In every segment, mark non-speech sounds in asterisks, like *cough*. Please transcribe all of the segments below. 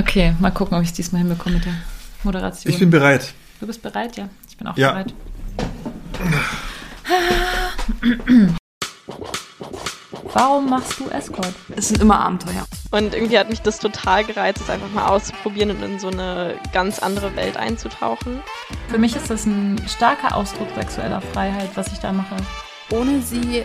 Okay, mal gucken, ob ich es diesmal hinbekomme mit der Moderation. Ich bin bereit. Du bist bereit, ja? Ich bin auch Ja. bereit. Warum machst du Escort? Es sind immer Abenteuer. Und irgendwie hat mich das total gereizt, es einfach mal auszuprobieren und in so eine ganz andere Welt einzutauchen. Für mich ist das ein starker Ausdruck sexueller Freiheit, was ich da mache. ohne sie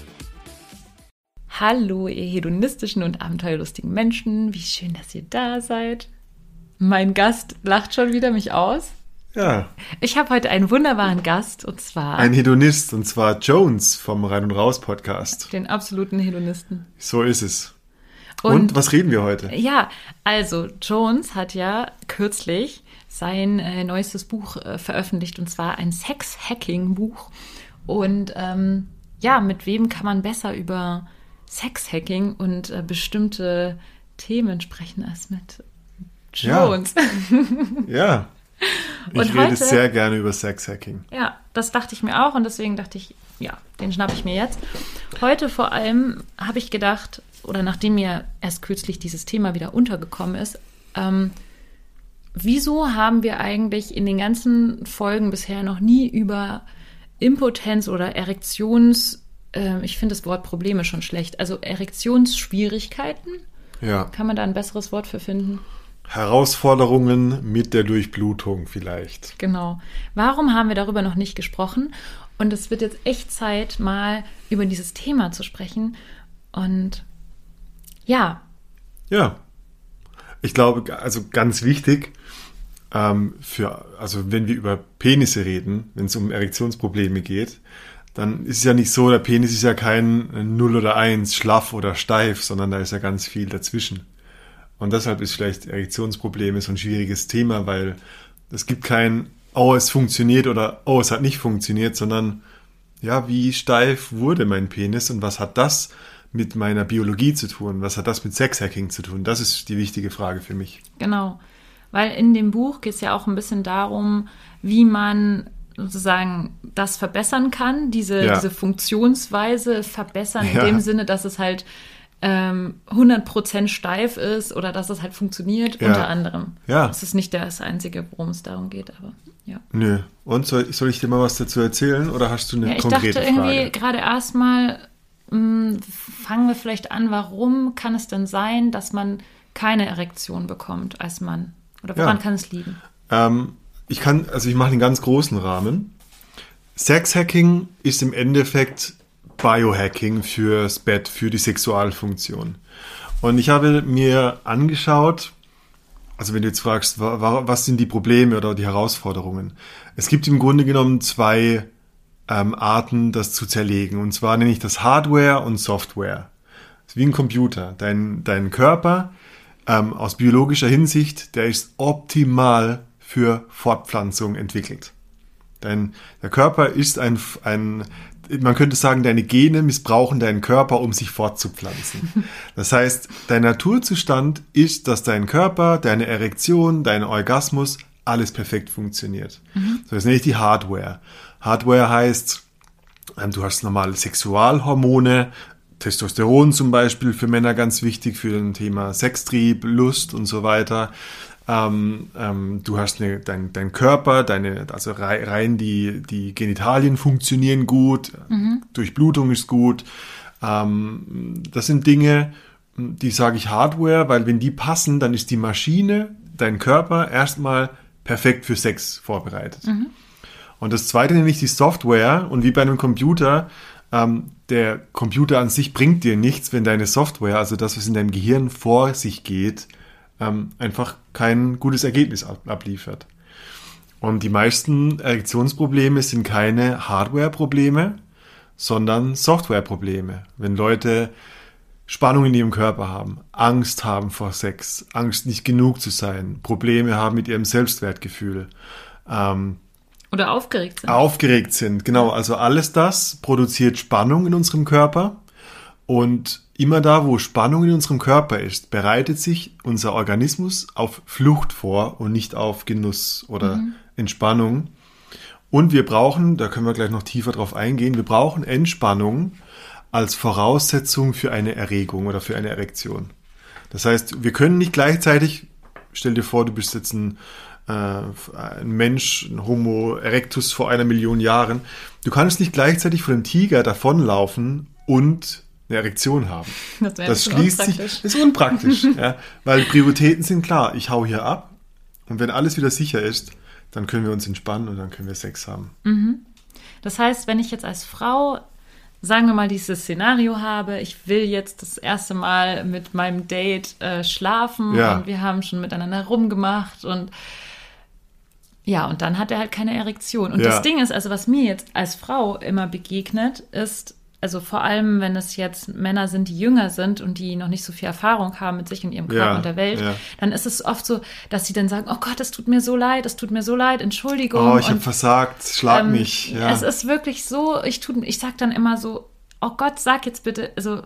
Hallo, ihr hedonistischen und abenteuerlustigen Menschen. Wie schön, dass ihr da seid. Mein Gast lacht schon wieder mich aus. Ja, Ich habe heute einen wunderbaren Gast und zwar ein Hedonist und zwar Jones vom Rein und Raus Podcast. den absoluten Hedonisten. So ist es. Und, was reden wir heute? Ja, also Jones hat ja kürzlich sein äh, neuestes Buch äh, veröffentlicht und zwar ein Sex-Hacking-Buch. Und ähm, ja, mit wem kann man besser über Sex-Hacking und äh, bestimmte Themen sprechen als mit Ja. Jones? *laughs* Ja. Ich Und rede heute- sehr gerne über Sexhacking. Ja, das dachte ich mir auch und deswegen dachte ich, ja, den schnapp ich mir jetzt. Heute vor allem habe ich gedacht, oder nachdem mir erst kürzlich dieses Thema wieder untergekommen ist, ähm, wieso haben wir eigentlich in den ganzen Folgen bisher noch nie über Impotenz oder Erektions, äh, ich finde das Wort Probleme schon schlecht, also Erektionsschwierigkeiten, Ja. kann man da ein besseres Wort für finden? Herausforderungen mit der Durchblutung vielleicht. Genau. Warum haben wir darüber noch nicht gesprochen? Und es wird jetzt echt Zeit, mal über dieses Thema zu sprechen. Und ja, Ja. Ich glaube, also ganz wichtig, ähm, für, also wenn wir über Penisse reden, wenn es um Erektionsprobleme geht, dann ist es ja nicht so, der Penis ist ja kein 0 oder 1, schlaff oder steif, sondern da ist ja ganz viel dazwischen. Und deshalb ist vielleicht Erektionsprobleme so ein schwieriges Thema, weil es gibt kein, oh, es funktioniert oder oh, es hat nicht funktioniert, sondern ja, wie steif wurde mein Penis und was hat das mit meiner Biologie zu tun? Was hat das mit Sexhacking zu tun? Das ist die wichtige Frage für mich. genau. Weil in dem Buch geht es ja auch ein bisschen darum, wie man sozusagen das verbessern kann, diese, Ja. diese Funktionsweise verbessern, in Ja. dem Sinne, dass es halt ähm, 100% steif ist oder dass es halt funktioniert, Ja. unter anderem. Ja. Das ist nicht das Einzige, worum es darum geht, aber ja. Nö. Und soll, soll ich dir mal was dazu erzählen oder hast du eine Ja, ich konkrete dachte irgendwie Frage? gerade erstmal, mh, fangen wir vielleicht an, warum kann es denn sein, dass man keine Erektion bekommt als Mann? Oder woran Ja. kann es liegen? Ähm, ich kann, also ich mache einen ganz großen Rahmen. Sexhacking ist im Endeffekt Biohacking fürs Bett, für die Sexualfunktion. Und ich habe mir angeschaut, also wenn du jetzt fragst, wa- wa- was sind die Probleme oder die Herausforderungen? Es gibt im Grunde genommen zwei ähm, Arten, das zu zerlegen. Und zwar nenne ich das Hardware und Software. Ist wie ein Computer. Dein, dein Körper ähm, aus biologischer Hinsicht, der ist optimal für Fortpflanzung entwickelt. Dein, der Körper ist ein, ein, man könnte sagen, deine Gene missbrauchen deinen Körper, um sich fortzupflanzen. *laughs* Das heißt, dein Naturzustand ist, dass dein Körper, deine Erektion, dein Orgasmus, alles perfekt funktioniert. So, das nenne ich die Hardware. Hardware heißt, ähm, du hast normale Sexualhormone, Testosteron zum Beispiel für Männer ganz wichtig für ein Thema Sextrieb, Lust und so weiter. Ähm, ähm, du hast eine, dein, dein Körper, deine, also rei- rein die, die Genitalien funktionieren gut, Durchblutung ist gut. Ähm, das sind Dinge, die sage ich Hardware, weil wenn die passen, dann ist die Maschine, dein Körper erstmal perfekt für Sex vorbereitet. Und das zweite nenne ich die Software. Und wie bei einem Computer, ähm, der Computer an sich bringt dir nichts, wenn deine Software, also das, was in deinem Gehirn vor sich geht, ähm, einfach kein gutes Ergebnis ab abliefert. Und die meisten Erektionsprobleme sind keine Hardware-Probleme, sondern Software-Probleme. Wenn Leute Spannung in ihrem Körper haben, Angst haben vor Sex, Angst nicht genug zu sein, Probleme haben mit ihrem Selbstwertgefühl, ähm, Oder aufgeregt sind. aufgeregt sind. Genau, also alles das produziert Spannung in unserem Körper und immer da, wo Spannung in unserem Körper ist, bereitet sich unser Organismus auf Flucht vor und nicht auf Genuss oder Entspannung. Und wir brauchen, da können wir gleich noch tiefer drauf eingehen, wir brauchen Entspannung als Voraussetzung für eine Erregung oder für eine Erektion. Das heißt, wir können nicht gleichzeitig, stell dir vor, du bist jetzt ein, äh, ein Mensch, ein Homo erectus vor einer Million Jahren. Du kannst nicht gleichzeitig vor dem Tiger davonlaufen und eine Erektion haben. *laughs* Das Das schließt sich, ist unpraktisch, *laughs* ja, weil Prioritäten sind klar. Ich hau hier ab und wenn alles wieder sicher ist, dann können wir uns entspannen und dann können wir Sex haben. Das heißt, wenn ich jetzt als Frau, sagen wir mal, dieses Szenario habe, ich will jetzt das erste Mal mit meinem Date äh, schlafen Ja. und wir haben schon miteinander rumgemacht und ja, und dann hat er halt keine Erektion. Und Ja. das Ding ist, also was mir jetzt als Frau immer begegnet, ist, also vor allem, wenn es jetzt Männer sind, die jünger sind und die noch nicht so viel Erfahrung haben mit sich und ihrem Körper Ja, und der Welt, ja. dann ist es oft so, dass sie dann sagen, oh Gott, es tut mir so leid, es tut mir so leid, Entschuldigung. Oh, ich habe versagt, schlag ähm, mich. Ja. Es ist wirklich so, ich, tu, ich sag dann immer so, oh Gott, sag jetzt bitte, also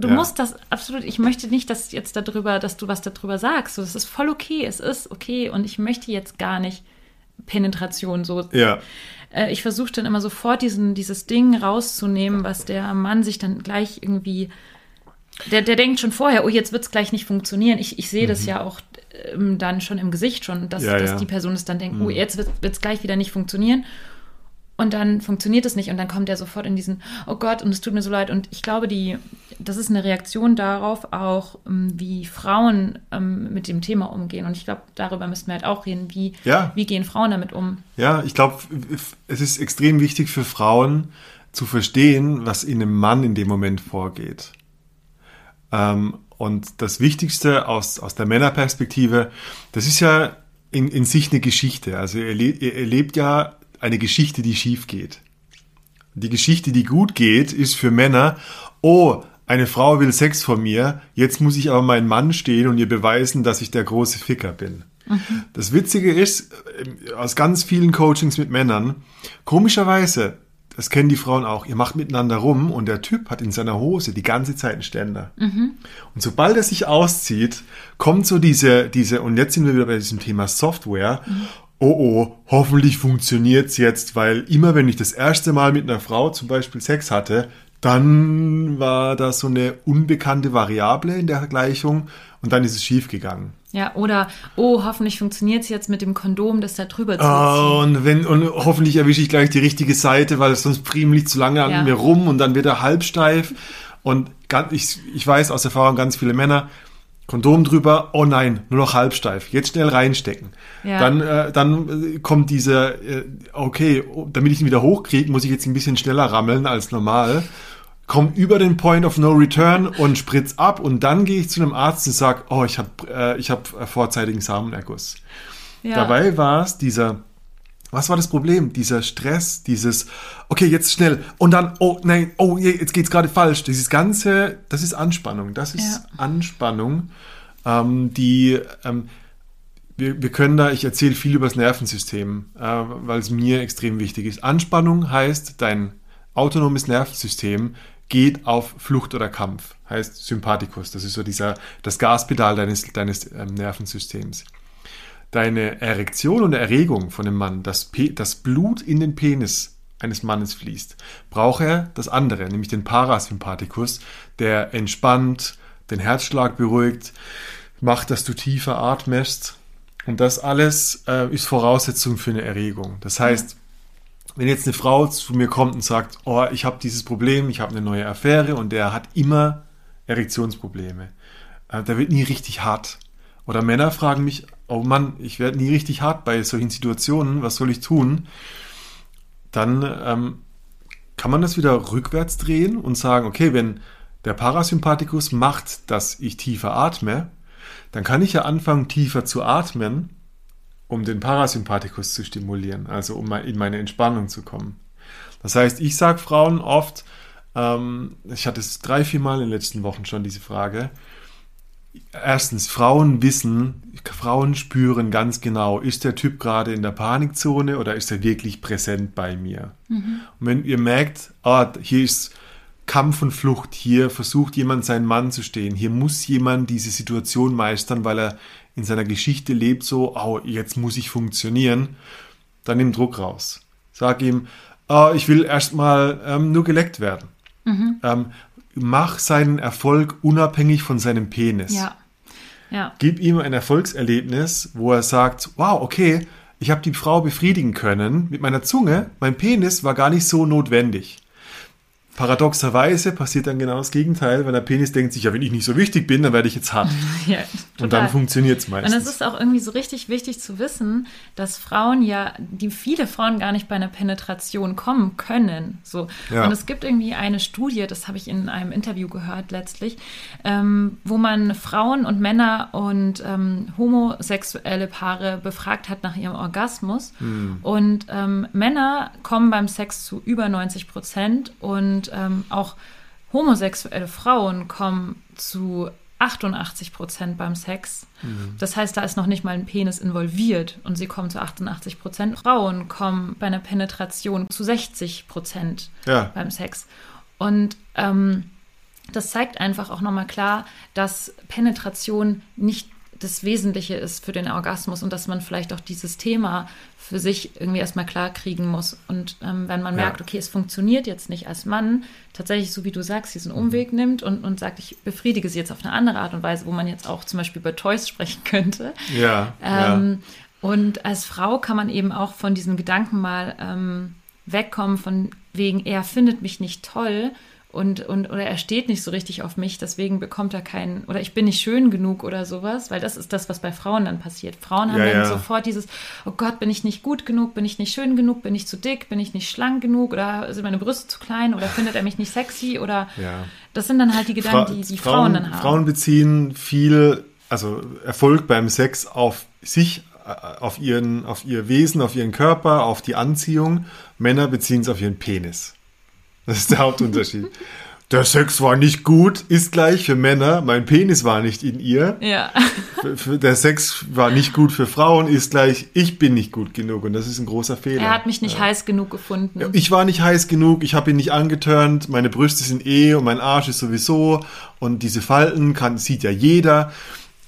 du Ja. musst das absolut, ich möchte nicht, dass jetzt darüber, dass du was darüber sagst. So, das ist voll okay, es ist okay und ich möchte jetzt gar nicht Penetration so. ja. Äh, ich versuche dann immer sofort diesen, dieses Ding rauszunehmen, was der Mann sich dann gleich irgendwie der, der denkt schon vorher, oh, jetzt wird es gleich nicht funktionieren. Ich, ich sehe das ja auch ähm, dann schon im Gesicht schon, dass, Mhm. Ja, dass ja. Mhm. die Person es dann denkt, oh, jetzt wird es gleich wieder nicht funktionieren. Und dann funktioniert es nicht und dann kommt er sofort in diesen, oh Gott, und es tut mir so leid. Und ich glaube, die, das ist eine Reaktion darauf auch, ähm, wie Frauen ähm, mit dem Thema umgehen. Und ich glaube, darüber müssten wir halt auch reden, wie, Ja. wie gehen Frauen damit um. Ja, ich glaube, es ist extrem wichtig für Frauen zu verstehen, was in einem Mann in dem Moment vorgeht. Ähm, und das Wichtigste aus, aus der Männerperspektive, das ist ja in, in sich eine Geschichte. Also ihr, ihr erlebt ja eine Geschichte, die schief geht. Die Geschichte, die gut geht, ist für Männer, oh, eine Frau will Sex von mir, jetzt muss ich aber meinen Mann stehen und ihr beweisen, dass ich der große Ficker bin. Das Witzige ist, äh, aus ganz vielen Coachings mit Männern, komischerweise, das kennen die Frauen auch, ihr macht miteinander rum und der Typ hat in seiner Hose die ganze Zeit einen Ständer. Und sobald er sich auszieht, kommt so diese, diese, und jetzt sind wir wieder bei diesem Thema Software. Oh oh, hoffentlich funktioniert's jetzt, weil immer wenn ich das erste Mal mit einer Frau zum Beispiel Sex hatte, dann war da so eine unbekannte Variable in der Gleichung und dann ist es schief gegangen. Ja, oder, oh, hoffentlich funktioniert es jetzt mit dem Kondom, das da drüber zu Oh, ziehen. und wenn und hoffentlich erwische ich gleich die richtige Seite, weil sonst priemel ich zu lange an Ja. mir rum und dann wird er halbsteif. Und ganz, ich, ich weiß aus Erfahrung ganz viele Männer, Kondom drüber, oh nein, nur noch halbsteif. Jetzt schnell reinstecken. Ja. Dann, äh, dann äh, kommt dieser, äh, okay, oh, damit ich ihn wieder hochkriege, muss ich jetzt ein bisschen schneller rammeln als normal. Komm über den Point of No Return und spritz ab und dann gehe ich zu einem Arzt und sag, oh, ich habe äh, ich hab äh, vorzeitigen Samenerguss. Ja. Dabei war es dieser, was war das Problem? Dieser Stress, dieses, okay, jetzt schnell und dann, oh nein, oh, je, jetzt geht's gerade falsch. Dieses ganze, das ist Anspannung. Das ist Ja. Anspannung, ähm, die, ähm, wir, wir können da, ich erzähle viel über das Nervensystem, äh, weil es mir extrem wichtig ist. Anspannung heißt, dein autonomes Nervensystem geht auf Flucht oder Kampf, heißt Sympathikus. Das ist so dieser, das Gaspedal deines, deines ähm, Nervensystems deine Erektion und Erregung von dem Mann, das, das Blut in den Penis eines Mannes fließt, braucht er das andere, nämlich den Parasympathikus, der entspannt, den Herzschlag beruhigt, macht, dass du tiefer atmest. Und das alles äh, ist Voraussetzung für eine Erregung. Das heißt, wenn jetzt eine Frau zu mir kommt und sagt, oh, ich habe dieses Problem, ich habe eine neue Affäre und der hat immer Erektionsprobleme, äh, der wird nie richtig hart. Oder Männer fragen mich, oh Mann, ich werde nie richtig hart bei solchen Situationen, was soll ich tun? Dann ähm, kann man das wieder rückwärts drehen und sagen, okay, wenn der Parasympathikus macht, dass ich tiefer atme, dann kann ich ja anfangen, tiefer zu atmen, um den Parasympathikus zu stimulieren, also um in meine Entspannung zu kommen. Das heißt, ich sage Frauen oft, ähm, ich hatte es drei, vier Mal in den letzten Wochen schon diese Frage, erstens, Frauen wissen, Frauen spüren ganz genau, ist der Typ gerade in der Panikzone oder ist er wirklich präsent bei mir? Und wenn ihr merkt, ah, hier ist Kampf und Flucht, hier versucht jemand seinen Mann zu stehen, hier muss jemand diese Situation meistern, weil er in seiner Geschichte lebt, so, oh, jetzt muss ich funktionieren, dann nimm Druck raus. Sag ihm, ah, ich will erstmal ähm, nur geleckt werden. Ähm, mach seinen Erfolg unabhängig von seinem Penis. Ja. Ja. Gib ihm ein Erfolgserlebnis, wo er sagt, wow, okay, ich habe die Frau befriedigen können mit meiner Zunge, mein Penis war gar nicht so notwendig. Paradoxerweise passiert dann genau das Gegenteil, weil der Penis denkt sich, ja, wenn ich nicht so wichtig bin, dann werde ich jetzt hart. *laughs* ja Und dann funktioniert es Und meistens. es ist auch irgendwie so richtig wichtig zu wissen, dass Frauen ja, die viele Frauen gar nicht bei einer Penetration kommen können. So. Ja. Und es gibt irgendwie eine Studie, das habe ich in einem Interview gehört letztlich, ähm, wo man Frauen und Männer und ähm, homosexuelle Paare befragt hat nach ihrem Orgasmus. Und ähm, Männer kommen beim Sex zu über 90 Prozent und ähm, auch homosexuelle Frauen kommen zu 88 Prozent beim Sex. Das heißt, da ist noch nicht mal ein Penis involviert und sie kommen zu 88 Prozent. Frauen kommen bei einer Penetration zu 60 Prozent Ja. beim Sex. Und ähm, das zeigt einfach auch nochmal klar, dass Penetration nicht das Wesentliche ist für den Orgasmus und dass man vielleicht auch dieses Thema für sich irgendwie erstmal klar kriegen muss. Und ähm, wenn man Ja. merkt, okay, es funktioniert jetzt nicht als Mann, tatsächlich, so wie du sagst, diesen Umweg nimmt und, und sagt, ich befriedige sie jetzt auf eine andere Art und Weise, wo man jetzt auch zum Beispiel über Toys sprechen *laughs* könnte. ja, Ähm, Und als Frau kann man eben auch von diesem Gedanken mal ähm, wegkommen, von wegen, er findet mich nicht toll und, und oder er steht nicht so richtig auf mich, deswegen bekommt er keinen, oder ich bin nicht schön genug oder sowas, weil das ist das, was bei Frauen dann passiert. Frauen haben Ja, dann ja. sofort dieses, oh Gott, bin ich nicht gut genug, bin ich nicht schön genug, bin ich zu dick, bin ich nicht schlank genug oder sind meine Brüste zu klein oder findet er mich nicht sexy oder ja, das sind dann halt die Fra- Gedanken, die die Frauen, dann haben. Frauen beziehen viel, also Erfolg beim Sex auf sich, äh, auf ihren, auf ihr Wesen, auf ihren Körper, auf die Anziehung. Männer beziehen es auf ihren Penis. Das ist der Hauptunterschied. Der Sex war nicht gut, ist gleich für Männer. Mein Penis war nicht in ihr. ja. Der Sex war nicht gut für Frauen, ist gleich, ich bin nicht gut genug. Und das ist ein großer Fehler. Er hat mich nicht heiß genug gefunden. Ja, Ich war nicht heiß genug, ich habe ihn nicht angeturnt, meine Brüste sind eh und mein Arsch ist sowieso und diese Falten kann, sieht ja jeder.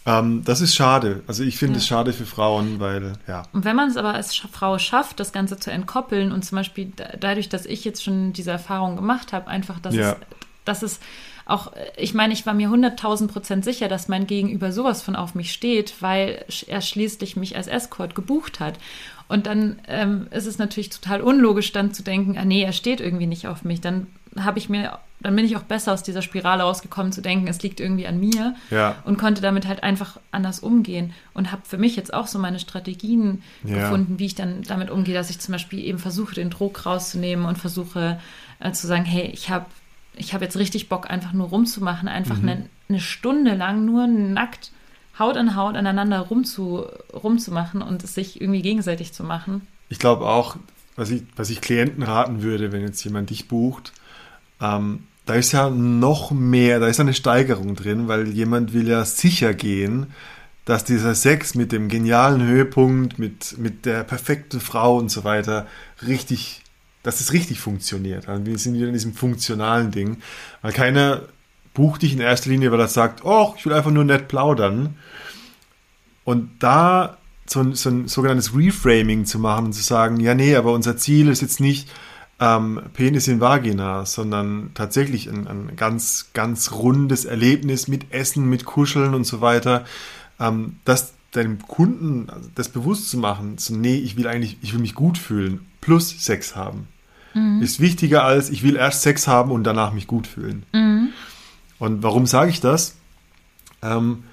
Ähm, das ist schade. Also ich finde es schade für Frauen, weil, ja. Und wenn man es aber als Frau schafft, das Ganze zu entkoppeln und zum Beispiel da- dadurch, dass ich jetzt schon diese Erfahrung gemacht habe, einfach, dass, Ja. es, dass es auch, ich meine, ich war mir 100.000 Prozent sicher, dass mein Gegenüber sowas von auf mich steht, weil er schließlich mich als Escort gebucht hat. Und dann ähm, ist es natürlich total unlogisch, dann zu denken, ah nee, er steht irgendwie nicht auf mich. Dann habe ich mir, dann bin ich auch besser aus dieser Spirale rausgekommen, zu denken, es liegt irgendwie an mir Ja. und konnte damit halt einfach anders umgehen und habe für mich jetzt auch so meine Strategien Ja. gefunden, wie ich dann damit umgehe, dass ich zum Beispiel eben versuche, den Druck rauszunehmen und versuche äh, zu sagen, hey, ich habe ich hab jetzt richtig Bock, einfach nur rumzumachen, einfach Mhm. eine, eine Stunde lang nur nackt Haut an Haut aneinander rumzu, rumzumachen und es sich irgendwie gegenseitig zu machen. Ich glaube auch, was ich, was ich Klienten raten würde, wenn jetzt jemand dich bucht, ähm, da ist ja noch mehr, da ist eine Steigerung drin, weil jemand will ja sicher gehen, dass dieser Sex mit dem genialen Höhepunkt, mit, mit der perfekten Frau und so weiter richtig, dass es richtig funktioniert. Also wir sind wieder in diesem funktionalen Ding, weil keiner bucht dich in erster Linie, weil er sagt, oh, ich will einfach nur nett plaudern. Und da so ein, so ein sogenanntes Reframing zu machen und zu sagen, ja, nee, aber unser Ziel ist jetzt nicht ähm, Penis in Vagina, sondern tatsächlich ein, ein ganz, ganz rundes Erlebnis mit Essen, mit Kuscheln und so weiter. Ähm, das deinem Kunden also das bewusst zu machen, so, nee, ich will eigentlich, ich will mich gut fühlen, plus Sex haben. Ist wichtiger als, ich will erst Sex haben und danach mich gut fühlen. Und warum sage ich das? Ähm,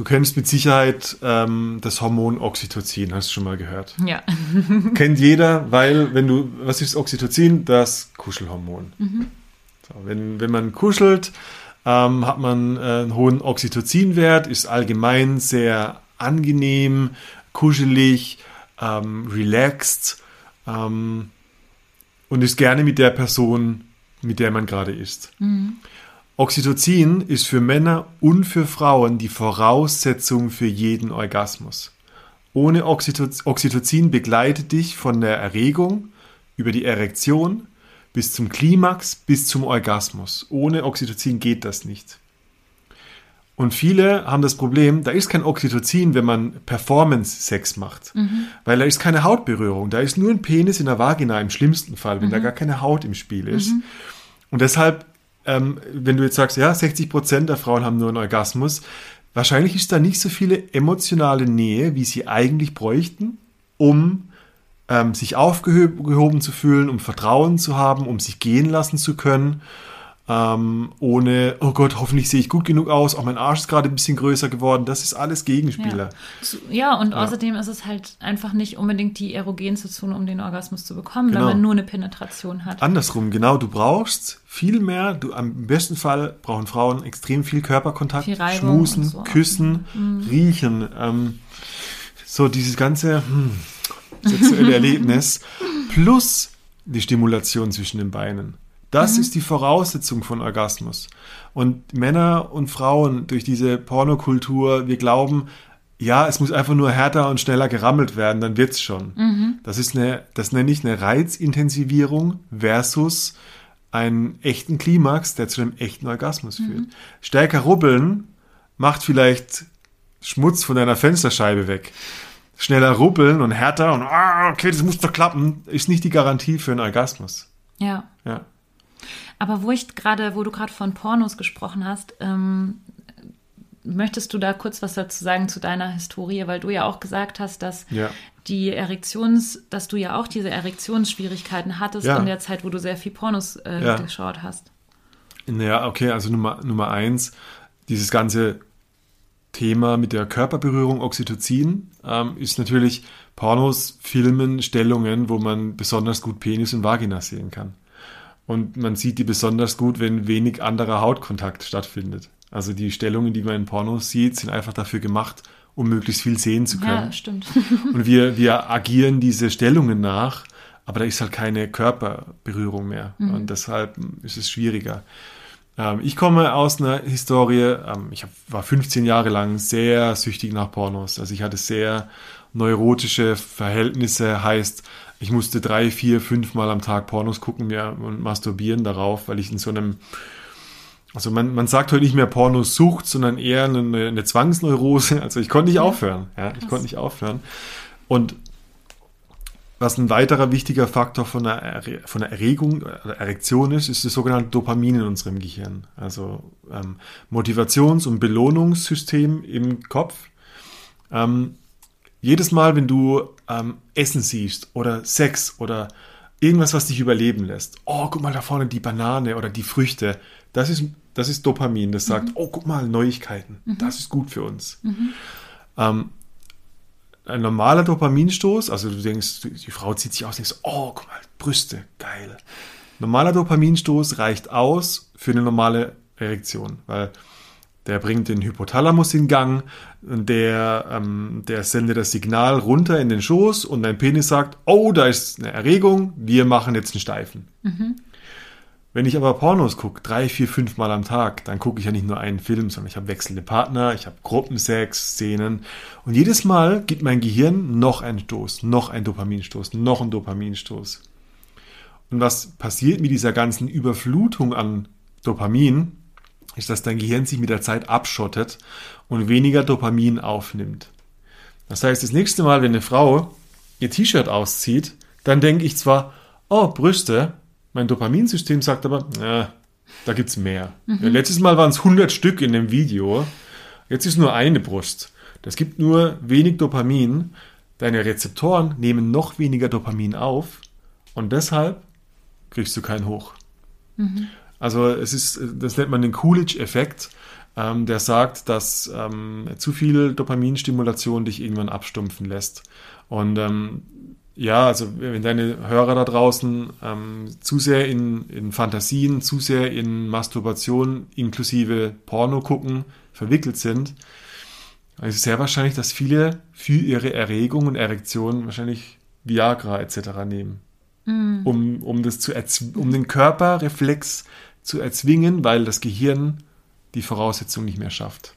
du kennst mit Sicherheit ähm, das Hormon Oxytocin, hast du schon mal gehört. Ja. *laughs* Kennt jeder, weil wenn du, was ist Oxytocin? Das Kuschelhormon. So, wenn, wenn man kuschelt, ähm, hat man äh, einen hohen Oxytocinwert, ist allgemein sehr angenehm, kuschelig, ähm, relaxed ähm, und ist gerne mit der Person, mit der man gerade ist. Oxytocin ist für Männer und für Frauen die Voraussetzung für jeden Orgasmus. Ohne Oxyto- Oxytocin begleitet dich von der Erregung über die Erektion bis zum Klimax, bis zum Orgasmus. Ohne Oxytocin geht das nicht. Und viele haben das Problem, da ist kein Oxytocin, wenn man Performance-Sex macht. Weil da ist keine Hautberührung. Da ist nur ein Penis in der Vagina im schlimmsten Fall, wenn da gar keine Haut im Spiel ist. Und deshalb, ähm, wenn du jetzt sagst, ja, 60 Prozent der Frauen haben nur einen Orgasmus, wahrscheinlich ist da nicht so viele emotionale Nähe, wie sie eigentlich bräuchten, um ähm, sich aufgehoben zu fühlen, um Vertrauen zu haben, um sich gehen lassen zu können. Ähm, ohne, oh Gott, hoffentlich sehe ich gut genug aus, auch mein Arsch ist gerade ein bisschen größer geworden. Das ist alles Gegenspieler. Ja, ja und außerdem ist es halt einfach nicht unbedingt die erogenste Zone, um den Orgasmus zu bekommen, Genau. wenn man nur eine Penetration hat. Andersrum, genau, du brauchst viel mehr, du, am besten Fall brauchen Frauen extrem viel Körperkontakt, Viel schmusen, so. Mhm. küssen, riechen, ähm, so dieses ganze hm, sexuelle *laughs* Erlebnis plus die Stimulation zwischen den Beinen. Das Mhm. ist die Voraussetzung von Orgasmus. Und Männer und Frauen durch diese Pornokultur, wir glauben, ja, es muss einfach nur härter und schneller gerammelt werden, dann wird's schon. Mhm. Das ist eine, das nenne ich eine Reizintensivierung versus einen echten Klimax, der zu einem echten Orgasmus Mhm. führt. Stärker rubbeln macht vielleicht Schmutz von deiner Fensterscheibe weg. Schneller rubbeln und härter und ah, okay, das muss doch klappen, ist nicht die Garantie für einen Orgasmus. Ja. Ja. Aber wo ich gerade, wo du gerade von Pornos gesprochen hast, ähm, möchtest du da kurz was dazu sagen zu deiner Historie, weil du ja auch gesagt hast, dass Ja. die Erektions, dass du ja auch diese Erektionsschwierigkeiten hattest Ja. in der Zeit, wo du sehr viel Pornos äh, Ja. geschaut hast. Naja, okay, also Nummer, Nummer eins, dieses ganze Thema mit der Körperberührung, Oxytocin, ähm, ist natürlich Pornos, Filmen, Stellungen, wo man besonders gut Penis und Vagina sehen kann. Und man sieht die besonders gut, wenn wenig anderer Hautkontakt stattfindet. Also die Stellungen, die man in Pornos sieht, sind einfach dafür gemacht, um möglichst viel sehen zu können. Ja, stimmt. *laughs* Und wir, wir agieren diese Stellungen nach, aber da ist halt keine Körperberührung mehr. Und deshalb ist es schwieriger. Ähm, ich komme aus einer Historie, ähm, ich hab, war 15 Jahre lang sehr süchtig nach Pornos. Also ich hatte sehr neurotische Verhältnisse, heißt, ich musste drei, vier, fünf Mal am Tag Pornos gucken mir und masturbieren darauf, weil ich in so einem also man, man sagt heute nicht mehr Pornosucht, sondern eher eine, eine Zwangsneurose. Also ich konnte nicht aufhören. Ja, ich konnte nicht aufhören. Und was ein weiterer wichtiger Faktor von der, Erre- von der Erregung oder Erektion ist, ist das sogenannte Dopamin in unserem Gehirn. Also ähm, Motivations- und Belohnungssystem im Kopf. Ähm, jedes Mal, wenn du ähm, Essen siehst oder Sex oder irgendwas, was dich überleben lässt, oh, guck mal da vorne die Banane oder die Früchte, das ist, das ist Dopamin, das sagt, oh, guck mal, Neuigkeiten, das ist gut für uns. Ähm, ein normaler Dopaminstoß, also du denkst, die Frau zieht sich aus und denkst, oh, guck mal, Brüste, geil. Normaler Dopaminstoß reicht aus für eine normale Erektion, weil der bringt den Hypothalamus in Gang, der, ähm, der sendet das Signal runter in den Schoß und dein Penis sagt, oh, da ist eine Erregung, wir machen jetzt einen Steifen. Wenn ich aber Pornos gucke, drei, vier, fünf Mal am Tag, dann gucke ich ja nicht nur einen Film, sondern ich habe wechselnde Partner, ich habe Gruppensex, Szenen. Und jedes Mal gibt mein Gehirn noch einen Stoß, noch einen Dopaminstoß, noch einen Dopaminstoß. Und was passiert mit dieser ganzen Überflutung an Dopamin, ist, dass dein Gehirn sich mit der Zeit abschottet und weniger Dopamin aufnimmt. Das heißt, das nächste Mal, wenn eine Frau ihr T-Shirt auszieht, dann denke ich zwar, oh, Brüste, mein Dopaminsystem sagt aber, ja, da gibt's mehr. Ja, letztes Mal waren es 100 Stück in dem Video, jetzt ist nur eine Brust. Das gibt nur wenig Dopamin. Deine Rezeptoren nehmen noch weniger Dopamin auf und deshalb kriegst du keinen Hoch. Also es ist, das nennt man den Coolidge-Effekt, ähm, der sagt, dass ähm, zu viel Dopaminstimulation dich irgendwann abstumpfen lässt. Und ähm, ja, also wenn deine Hörer da draußen ähm, zu sehr in, in Fantasien, zu sehr in Masturbation inklusive Porno gucken verwickelt sind, dann ist es sehr wahrscheinlich, dass viele für ihre Erregung und Erektion wahrscheinlich Viagra etc. nehmen um, um, das zu um den Körperreflex zu erzwingen, weil das Gehirn die Voraussetzung nicht mehr schafft.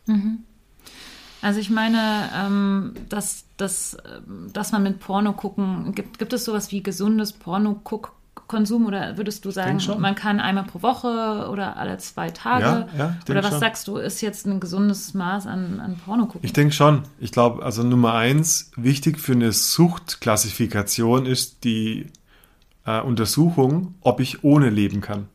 Also ich meine, ähm, dass, dass, dass man mit Porno gucken, gibt, gibt es sowas wie gesundes Porno-Konsum oder würdest du sagen, man kann einmal pro Woche oder alle zwei Tage? Ja, ja, oder was schon. sagst du, ist jetzt ein gesundes Maß an, an Porno gucken? Ich denke schon. Ich glaube, also Nummer eins, wichtig für eine Suchtklassifikation ist die äh, Untersuchung, ob ich ohne leben kann.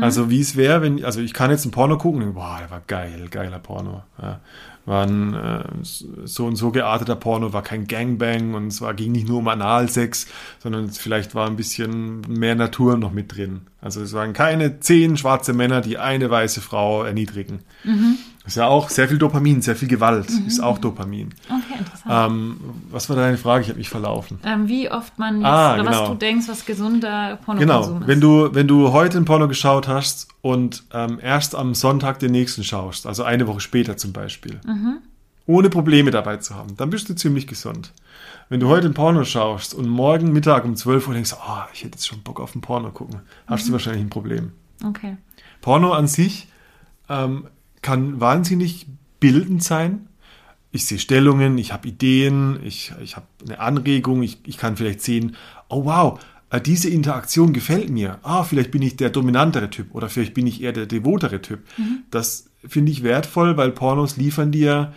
Also wie es wäre, wenn, also ich kann jetzt ein Porno gucken und boah, der war geil, geiler Porno. Ja. War ein äh, so und so gearteter Porno, war kein Gangbang und es war, ging nicht nur um Analsex, sondern vielleicht war ein bisschen mehr Natur noch mit drin. Also es waren keine zehn schwarze Männer, die eine weiße Frau erniedrigen. Ist ja auch sehr viel Dopamin, sehr viel Gewalt, ist auch Dopamin. Okay, interessant. Ähm, was war deine Frage? Ich habe mich verlaufen. Ähm, wie oft man jetzt, Ah, oder was genau. du denkst, was gesunder Pornokonsum Genau, ist. wenn du, wenn du heute ein Porno geschaut hast und ähm, erst am Sonntag den nächsten schaust, also eine Woche später zum Beispiel, ohne Probleme dabei zu haben, dann bist du ziemlich gesund. Wenn du heute ein Porno schaust und morgen Mittag um 12 Uhr denkst, oh, ich hätte jetzt schon Bock auf ein Porno gucken, hast du wahrscheinlich ein Problem. Okay. Porno an sich ähm, kann wahnsinnig bildend sein. Ich sehe Stellungen, ich habe Ideen, ich, ich habe eine Anregung, ich, ich kann vielleicht sehen, oh wow, äh, diese Interaktion gefällt mir. Ah, vielleicht bin ich der dominantere Typ oder vielleicht bin ich eher der devotere Typ. Das finde ich wertvoll, weil Pornos liefern dir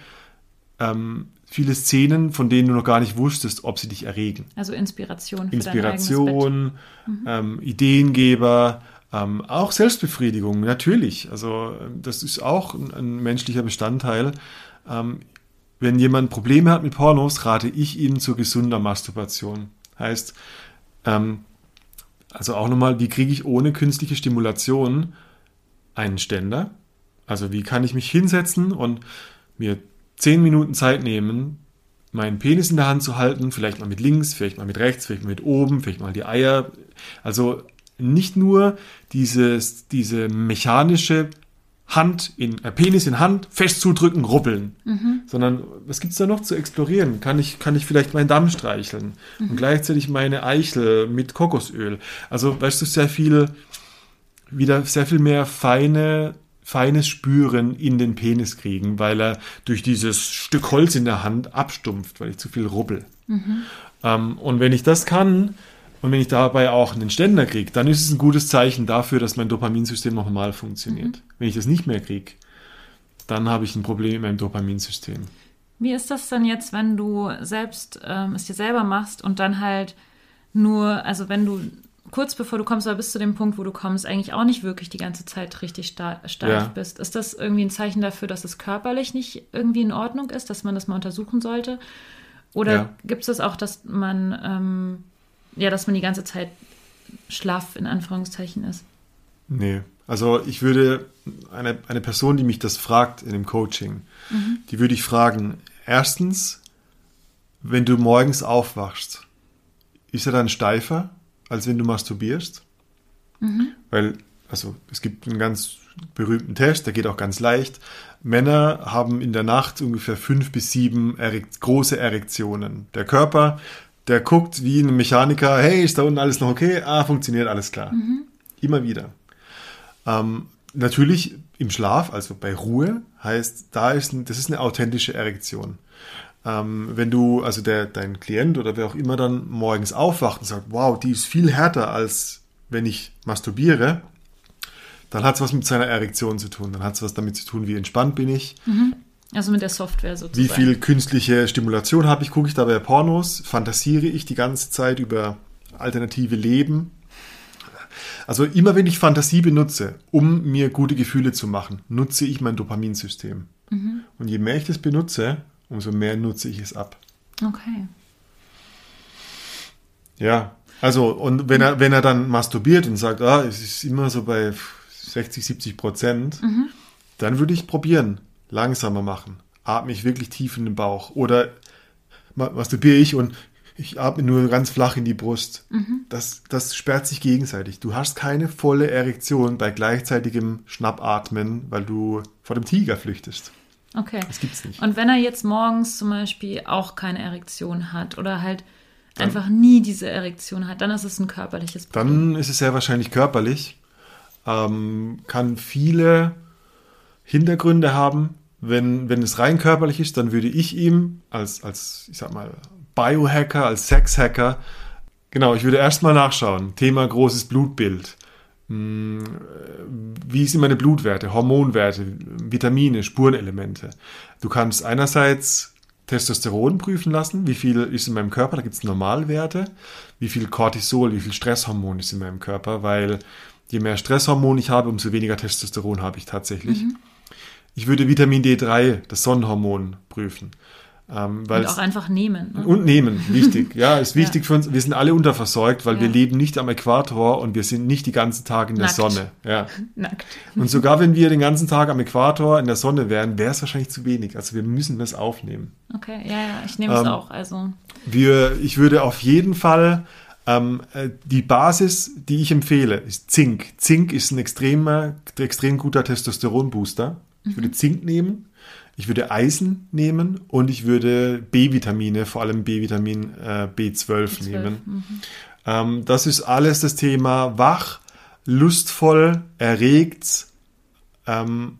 ähm, viele Szenen, von denen du noch gar nicht wusstest, ob sie dich erregen. Also Inspiration für. Inspiration, ähm, Ideengeber, ähm, auch Selbstbefriedigung, natürlich. Also ähm, das ist auch ein, ein menschlicher Bestandteil. Ähm, wenn jemand Probleme hat mit Pornos, rate ich ihm zu gesunder Masturbation. Heißt, ähm, also auch nochmal, wie kriege ich ohne künstliche Stimulation einen Ständer? Also wie kann ich mich hinsetzen und mir zehn Minuten Zeit nehmen, meinen Penis in der Hand zu halten, vielleicht mal mit links, vielleicht mal mit rechts, vielleicht mal mit oben, vielleicht mal die Eier. Also nicht nur dieses, diese mechanische Hand in, äh, Penis in Hand, fest zudrücken, rubbeln, sondern was gibt's da noch zu explorieren? Kann ich, kann ich vielleicht meinen Damm streicheln und gleichzeitig meine Eichel mit Kokosöl? Also, weißt du, sehr viel, wieder sehr viel mehr feine, feines Spüren in den Penis kriegen, weil er durch dieses Stück Holz in der Hand abstumpft, weil ich zu viel rubbel. Ähm, und wenn ich das kann und wenn ich dabei auch einen Ständer kriege, dann ist es ein gutes Zeichen dafür, dass mein Dopaminsystem noch normal funktioniert. Wenn ich das nicht mehr kriege, dann habe ich ein Problem mit meinem Dopaminsystem. Wie ist das denn jetzt, wenn du selbst ähm, es dir selber machst und dann halt nur, also wenn du kurz bevor du kommst, aber bis zu dem Punkt, wo du kommst, eigentlich auch nicht wirklich die ganze Zeit richtig steif Ja. bist. Ist das irgendwie ein Zeichen dafür, dass es körperlich nicht irgendwie in Ordnung ist, dass man das mal untersuchen sollte? Oder Ja. gibt es das auch, dass man, ähm, ja, dass man die ganze Zeit schlaff in Anführungszeichen ist? Nee. Also ich würde eine, eine Person, die mich das fragt in dem Coaching, die würde ich fragen, erstens, wenn du morgens aufwachst, ist er dann steifer, als wenn du masturbierst? Weil, also es gibt einen ganz berühmten Test, der geht auch ganz leicht. Männer haben in der Nacht ungefähr fünf bis sieben Erek große Erektionen. Der Körper, der guckt wie ein Mechaniker, hey, ist da unten alles noch okay? Ah, funktioniert alles klar. Immer wieder. Ähm, natürlich im Schlaf, also bei Ruhe, heißt, da ist, ein, das ist eine authentische Erektion. Ähm, wenn du, also der, dein Klient oder wer auch immer dann morgens aufwacht und sagt, wow, die ist viel härter als wenn ich masturbiere, dann hat es was mit seiner Erektion zu tun. Dann hat es was damit zu tun, wie entspannt bin ich, Also mit der Software sozusagen. wie viel künstliche Stimulation habe ich, gucke ich dabei Pornos, fantasiere ich die ganze Zeit über alternative Leben. Also immer wenn ich Fantasie benutze, um mir gute Gefühle zu machen, nutze ich mein Dopaminsystem. Und je mehr ich das benutze, umso mehr nutze ich es ab. Okay. Ja, also und wenn er, wenn er dann masturbiert und sagt, ah, es ist immer so bei 60, 70 Prozent, dann würde ich probieren, langsamer machen. Atme ich wirklich tief in den Bauch. Oder ma- masturbiere ich und ich atme nur ganz flach in die Brust. Das, das sperrt sich gegenseitig. Du hast keine volle Erektion bei gleichzeitigem Schnappatmen, weil du vor dem Tiger flüchtest. Okay. Das gibt's nicht. Und wenn er jetzt morgens zum Beispiel auch keine Erektion hat oder halt einfach nie diese Erektion hat, dann ist es ein körperliches Problem. Dann ist es sehr wahrscheinlich körperlich. ähm, kann viele Hintergründe haben. Wenn, wenn es rein körperlich ist, dann würde ich ihm als, als ich sag mal, Biohacker, als Sexhacker, genau, ich würde erstmal nachschauen. Thema großes Blutbild. Hm, Wie sind meine Blutwerte, Hormonwerte, Vitamine, Spurenelemente? Du kannst einerseits Testosteron prüfen lassen, wie viel ist in meinem Körper, da gibt es Normalwerte, wie viel Cortisol, wie viel Stresshormon ist in meinem Körper, weil je mehr Stresshormon ich habe, umso weniger Testosteron habe ich tatsächlich. Ich würde Vitamin D3, das Sonnenhormon, prüfen. Ähm, weil Und auch einfach nehmen. Ne? und nehmen, wichtig. Ja, ist *laughs* wichtig für uns. Wir sind alle unterversorgt, weil wir Ja. leben nicht am Äquator und wir sind nicht die ganzen Tag in der Nackt. Sonne. Ja. *laughs* Nackt. Und sogar wenn wir den ganzen Tag am Äquator in der Sonne wären, wäre es wahrscheinlich zu wenig. Also wir müssen das aufnehmen. Okay, ja, ja, ich nehme es Ähm, auch. Also, Wir, ich würde auf jeden Fall ähm, äh, die Basis, die ich empfehle, ist Zink. Zink ist ein extremer, extrem guter Testosteronbooster. Ich würde Zink nehmen, ich würde Eisen nehmen und ich würde B-Vitamine, vor allem B-Vitamin äh, B12, nehmen. Ähm, das ist alles das Thema wach, lustvoll, erregt ähm,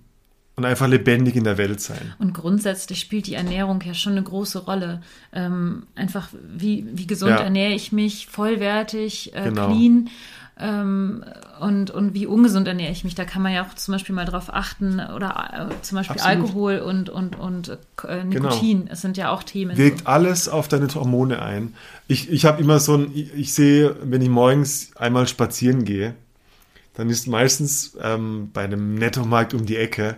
und einfach lebendig in der Welt sein. Und grundsätzlich spielt die Ernährung ja schon eine große Rolle. Ähm, einfach, wie, wie gesund Ja. ernähre ich mich, vollwertig, äh, Genau. clean. Ähm, und, und wie ungesund ernähre ich mich. Da kann man ja auch zum Beispiel mal drauf achten. Oder äh, zum Beispiel Absolut. Alkohol und, und, und äh, Nikotin. Es sind ja auch Themen. wirkt alles auf deine Hormone ein. Ich, ich habe immer so ein, ich, ich sehe, wenn ich morgens einmal spazieren gehe, dann ist meistens ähm, bei einem Nettomarkt um die Ecke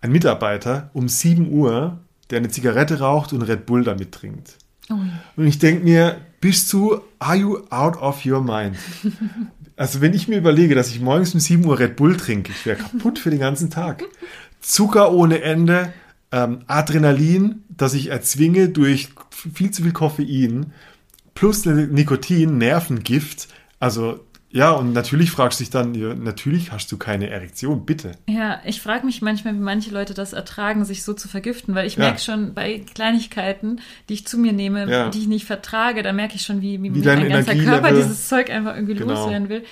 ein Mitarbeiter um 7 Uhr, der eine Zigarette raucht und Red Bull damit trinkt. Ui. Und ich denke mir, bist du, are you out of your mind? *laughs* Also wenn ich mir überlege, dass ich morgens um 7 Uhr Red Bull trinke, ich wäre kaputt für den ganzen Tag. Zucker ohne Ende, ähm, Adrenalin, das ich erzwinge durch viel zu viel Koffein, plus Nikotin, Nervengift. Also ja, und natürlich fragst du dich dann, natürlich hast du keine Erektion, bitte. Ja, ich frage mich manchmal, wie manche Leute das ertragen, sich so zu vergiften, weil ich Ja. merke schon bei Kleinigkeiten, die ich zu mir nehme, Ja. die ich nicht vertrage, da merke ich schon, wie, wie, Wie mein ganzer Energielevel- Körper dieses Zeug einfach irgendwie Genau. loswerden will.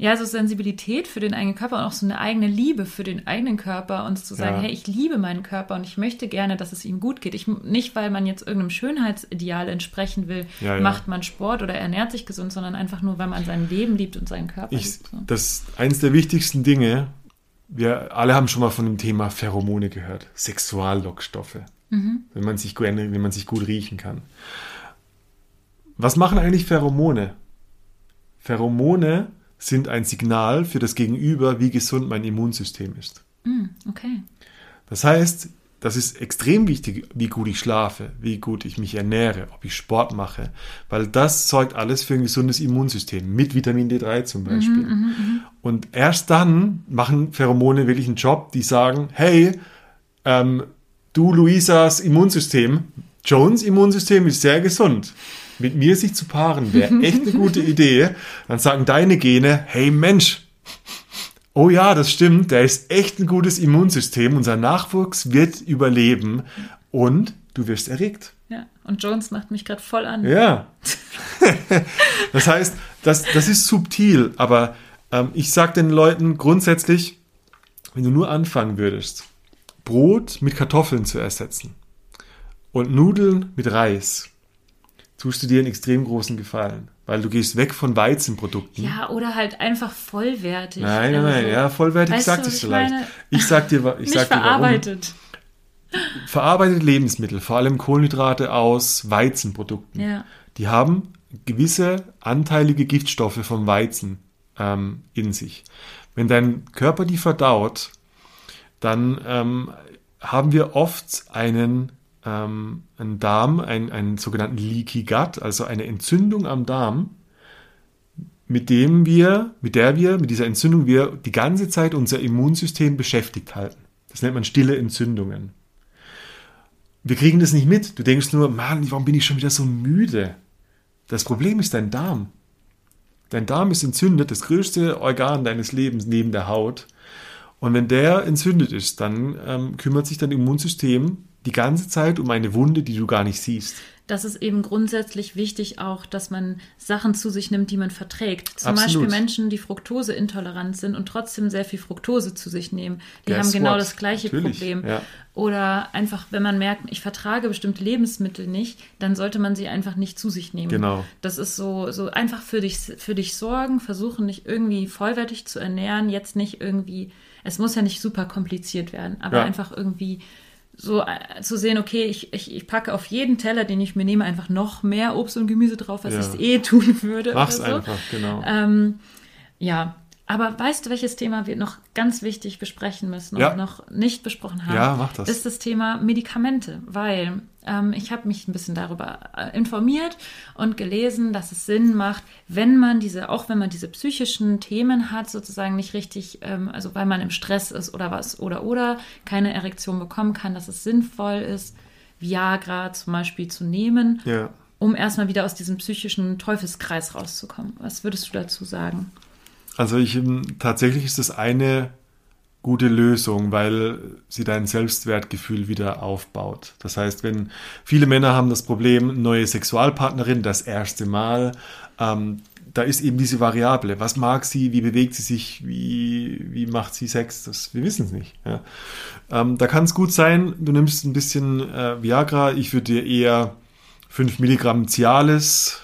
Ja, so Sensibilität für den eigenen Körper und auch so eine eigene Liebe für den eigenen Körper und zu sagen, Ja. hey, ich liebe meinen Körper und ich möchte gerne, dass es ihm gut geht. Ich, nicht, weil man jetzt irgendeinem Schönheitsideal entsprechen will, Ja, ja. macht man Sport oder ernährt sich gesund, sondern einfach nur, weil man sein Leben liebt und seinen Körper Ich, liebt. So. das ist eins der wichtigsten Dinge. Wir alle haben schon mal von dem Thema Pheromone gehört. Sexuallockstoffe. Wenn, man sich, wenn man sich gut riechen kann. Was machen eigentlich Pheromone? Pheromone sind ein Signal für das Gegenüber, wie gesund mein Immunsystem ist. Mm, okay. Das heißt, das ist extrem wichtig, wie gut ich schlafe, wie gut ich mich ernähre, ob ich Sport mache, weil das sorgt alles für ein gesundes Immunsystem, mit Vitamin D3 zum Beispiel. Und erst dann machen Pheromone wirklich einen Job, die sagen, hey, ähm, du Luisas Immunsystem, Jones Immunsystem ist sehr gesund. Mit mir sich zu paaren wäre *laughs* echt eine gute Idee. Dann sagen deine Gene, hey Mensch, Oh ja, das stimmt. Der ist echt ein gutes Immunsystem. Unser Nachwuchs wird überleben und du wirst erregt. Ja. Und Jones macht mich gerade voll an. Ja. *laughs* das heißt, das, das ist subtil, aber ähm, ich sage den Leuten grundsätzlich, wenn du nur anfangen würdest, Brot mit Kartoffeln zu ersetzen und Nudeln mit Reis, tust du dir einen extrem großen Gefallen, weil du gehst weg von Weizenprodukten. Ja, oder halt einfach vollwertig. Nein, nein, Also nein, so ja, vollwertig sagt es vielleicht. Ich sag dir, ich sag dir warum. verarbeitet. Verarbeitete Lebensmittel, vor allem Kohlenhydrate aus Weizenprodukten, Ja. die haben gewisse anteilige Giftstoffe vom Weizen ähm, in sich. Wenn dein Körper die verdaut, dann ähm, haben wir oft einen, ähm, einen Darm, einen, einen sogenannten Leaky Gut, also eine Entzündung am Darm, mit dem wir, mit der wir, mit dieser Entzündung wir die ganze Zeit unser Immunsystem beschäftigt halten. Das nennt man stille Entzündungen. Wir kriegen das nicht mit. Du denkst nur, Mann, warum bin ich schon wieder so müde? Das Problem ist dein Darm. Dein Darm ist entzündet, das größte Organ deines Lebens neben der Haut. Und wenn der entzündet ist, dann ähm, kümmert sich dein Immunsystem die ganze Zeit um eine Wunde, die du gar nicht siehst. das ist eben grundsätzlich wichtig auch, dass man Sachen zu sich nimmt, die man verträgt. Zum Absolut. Beispiel Menschen, die fruktoseintolerant sind und trotzdem sehr viel Fructose zu sich nehmen. Die Guess haben genau what? das gleiche Natürlich, Problem. ja. Oder einfach, wenn man merkt, ich vertrage bestimmte Lebensmittel nicht, dann sollte man sie einfach nicht zu sich nehmen. Genau. Das ist so, so einfach für dich, für dich sorgen, versuchen, dich irgendwie vollwertig zu ernähren, jetzt nicht irgendwie, es muss ja nicht super kompliziert werden, aber Ja. einfach irgendwie so äh, zu sehen, okay, ich, ich, ich packe auf jeden Teller, den ich mir nehme, einfach noch mehr Obst und Gemüse drauf, was Ja. ich eh tun *laughs* würde. Mach's so. einfach, genau. Ähm, ja, aber weißt du, welches Thema wir noch ganz wichtig besprechen müssen Ja. und noch nicht besprochen haben? Ja, mach das. Ist das Thema Medikamente, weil ähm, ich habe mich ein bisschen darüber äh, informiert und gelesen, dass es Sinn macht, wenn man diese, auch wenn man diese psychischen Themen hat, sozusagen nicht richtig, ähm, also weil man im Stress ist oder was oder oder keine Erektion bekommen kann, dass es sinnvoll ist, Viagra zum Beispiel zu nehmen, Ja. um erstmal wieder aus diesem psychischen Teufelskreis rauszukommen. Was würdest du dazu sagen? Also ich ähm, tatsächlich ist das eine gute Lösung, weil sie dein Selbstwertgefühl wieder aufbaut. Das heißt, wenn viele Männer haben das Problem, neue Sexualpartnerin, das erste Mal, ähm, da ist eben diese Variable. Was mag sie? Wie bewegt sie sich? Wie, wie macht sie Sex? Das, wir wissen es nicht. Ja. Ähm, da kann es gut sein, du nimmst ein bisschen äh, Viagra. Ich würde dir eher 5 Milligramm Cialis,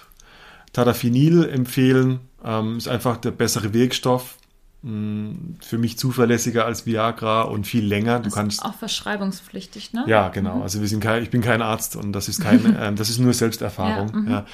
Tadaphinil empfehlen. Ähm, ist einfach der bessere Wirkstoff. Mh, Für mich zuverlässiger als Viagra und viel länger. Du Das kannst ist auch verschreibungspflichtig, ne? ja, genau. Also wir sind kein, ich bin kein Arzt und das ist kein, *laughs* ähm, das ist nur Selbsterfahrung. Ja, mhm. Ja,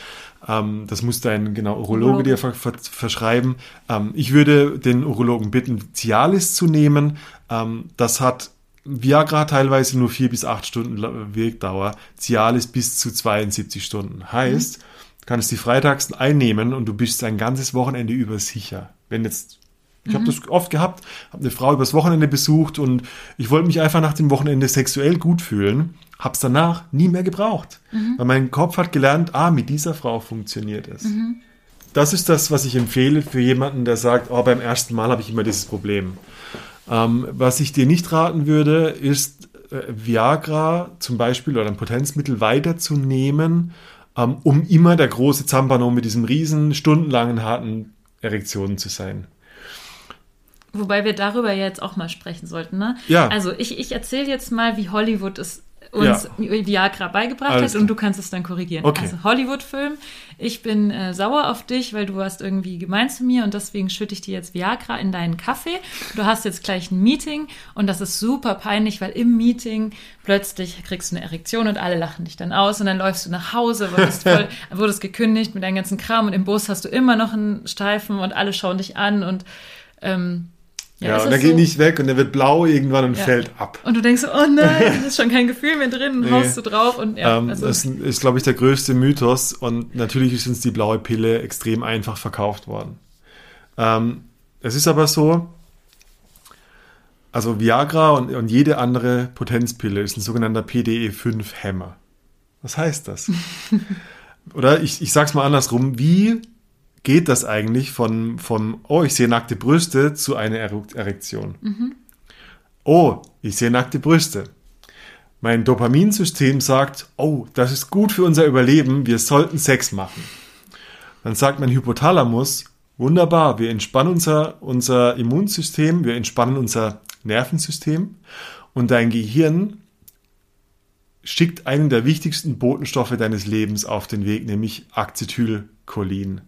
ähm, das muss dein genau Urologe Urologe. dir ver, ver, verschreiben. Ähm, ich würde den Urologen bitten, Cialis zu nehmen. Ähm, das hat Viagra teilweise nur vier bis acht Stunden Wirkdauer, Cialis bis zu 72 Stunden. Heißt, du kannst die freitags einnehmen und du bist ein ganzes Wochenende über sicher. Wenn jetzt ich habe das oft gehabt, habe eine Frau übers Wochenende besucht und ich wollte mich einfach nach dem Wochenende sexuell gut fühlen, habe es danach nie mehr gebraucht, weil mein Kopf hat gelernt, ah, mit dieser Frau funktioniert es. Das ist das, was ich empfehle für jemanden, der sagt, oh, beim ersten Mal habe ich immer dieses Problem. Ähm, was ich dir nicht raten würde, ist äh, Viagra zum Beispiel oder ein Potenzmittel weiterzunehmen, ähm, um immer der große Zampano mit diesem riesen, stundenlangen, harten Erektionen zu sein. Wobei wir darüber ja jetzt auch mal sprechen sollten, ne? Ja. Also ich, ich erzähle jetzt mal, wie Hollywood es uns Viagra beigebracht Alles hat und du kannst es dann korrigieren. Okay. Also Hollywood-Film, ich bin äh, sauer auf dich, weil du warst irgendwie gemein zu mir und deswegen schütte ich dir jetzt Viagra in deinen Kaffee. Du hast jetzt gleich ein Meeting und das ist super peinlich, weil im Meeting plötzlich kriegst du eine Erektion und alle lachen dich dann aus und dann läufst du nach Hause, wurdest, voll, *laughs* wurdest gekündigt mit deinem ganzen Kram und im Bus hast du immer noch einen Steifen und alle schauen dich an und ähm, Ja, ist und das er geht so? nicht weg und er wird blau irgendwann und Ja. fällt ab. Und du denkst so, oh nein, *laughs* da ist schon kein Gefühl mehr drin, Nee. haust du drauf und ja, ähm, also, das ist, glaube ich, der größte Mythos und natürlich ist uns die blaue Pille extrem einfach verkauft worden. Ähm, es ist aber so, also Viagra und, und jede andere Potenzpille ist ein sogenannter PDE5-Hämmer. Was heißt das? *laughs* Oder ich, ich sag's mal andersrum, wie geht das eigentlich von, von oh, ich sehe nackte Brüste zu einer Erek- Erektion? Oh, ich sehe nackte Brüste. Mein Dopaminsystem sagt, oh, das ist gut für unser Überleben, wir sollten Sex machen. Dann sagt mein Hypothalamus, wunderbar, wir entspannen unser, unser Immunsystem, wir entspannen unser Nervensystem und dein Gehirn schickt einen der wichtigsten Botenstoffe deines Lebens auf den Weg, nämlich Acetylcholin.